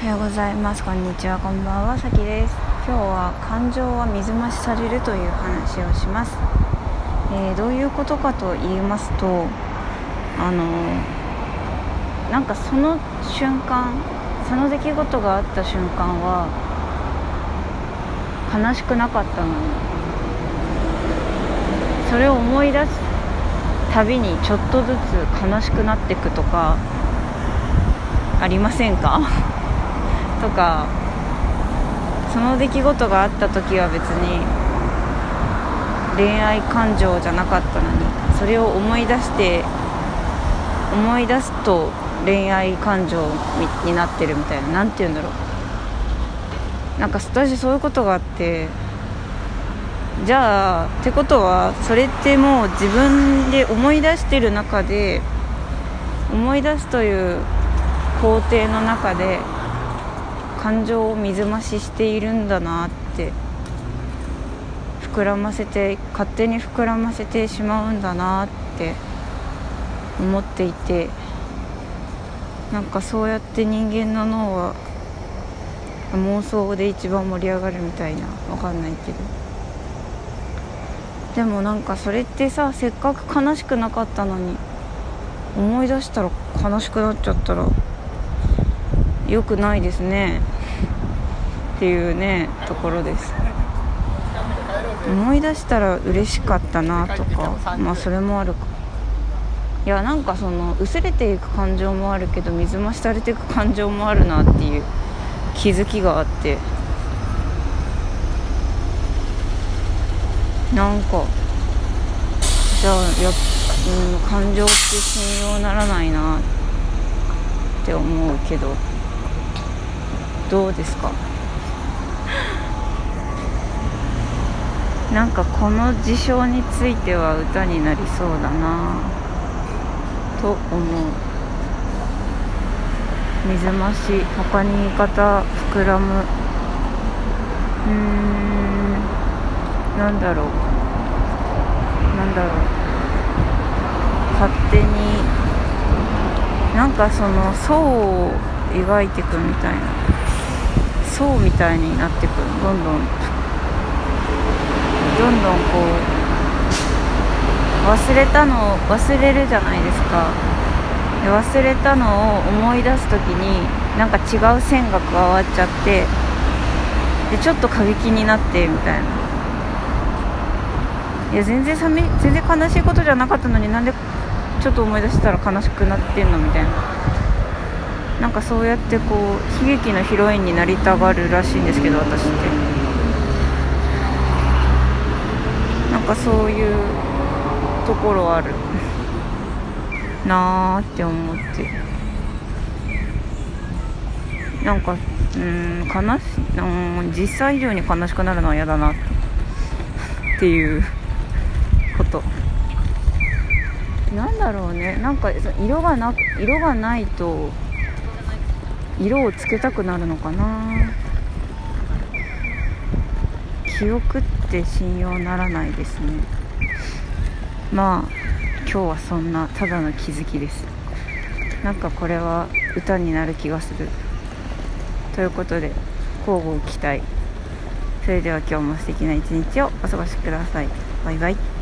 おはようございます。こんにちは。こんばんは。さきです。今日は感情は水増しされるという話をします、えー、どういうことかと言いますとあのー、なんかその瞬間その出来事があった瞬間は悲しくなかったのにそれを思い出すたびにちょっとずつ悲しくなっていくとかありませんか？とかその出来事があった時は別に恋愛感情じゃなかったのにそれを思い出して思い出すと恋愛感情になってるみたいな何て言うんだろう。なんか私そういうことがあってじゃあってことはそれってもう自分で思い出してる中で思い出すという工程の中で感情を水増ししているんだなって膨らませて勝手に膨らませてしまうんだなって思っていてなんかそうやって人間の脳は妄想で一番盛り上がるみたいなわかんないけど。でもなんかそれってさせっかく悲しくなかったのに思い出したら悲しくなっちゃったら良くないですね。っていうねところです。思い出したら嬉しかったなとかまあそれもあるか。いやなんかその薄れていく感情もあるけど水増しされていく感情もあるなっていう気づきがあって。なんかじゃあや、うん、感情って信用ならないなって思うけど。どうですか？なんかこの事象については歌になりそうだな。と思う。水増し。他に言い方膨らむ。うーん。なんだろう。なんだろう。勝手に。なんかその層を描いていくみたいな。層みたいになってくる。どんどんどんどんこう。忘れたのを忘れるじゃないですか。で忘れたのを思い出す時になんか違う線が加わっちゃってでちょっと過激になってみたいな。いや全然寒い全然悲しいことじゃなかったのになんでちょっと思い出したら悲しくなってんのみたいな。なんかそうやってこう悲劇のヒロインになりたがるらしいんですけど私って。なんかそういうところある。なーって思って。なんかうん悲しうん実際以上に悲しくなるのは嫌だなっていう。こと。なんだろうね。なんか色がな色がないと色をつけたくなるのかな。記憶って信用ならないですね。まあ今日はそんなただの気づきです。なんかこれは歌になる気がする。ということで交互期待。それでは今日も素敵な一日をお過ごしください。バイバイ。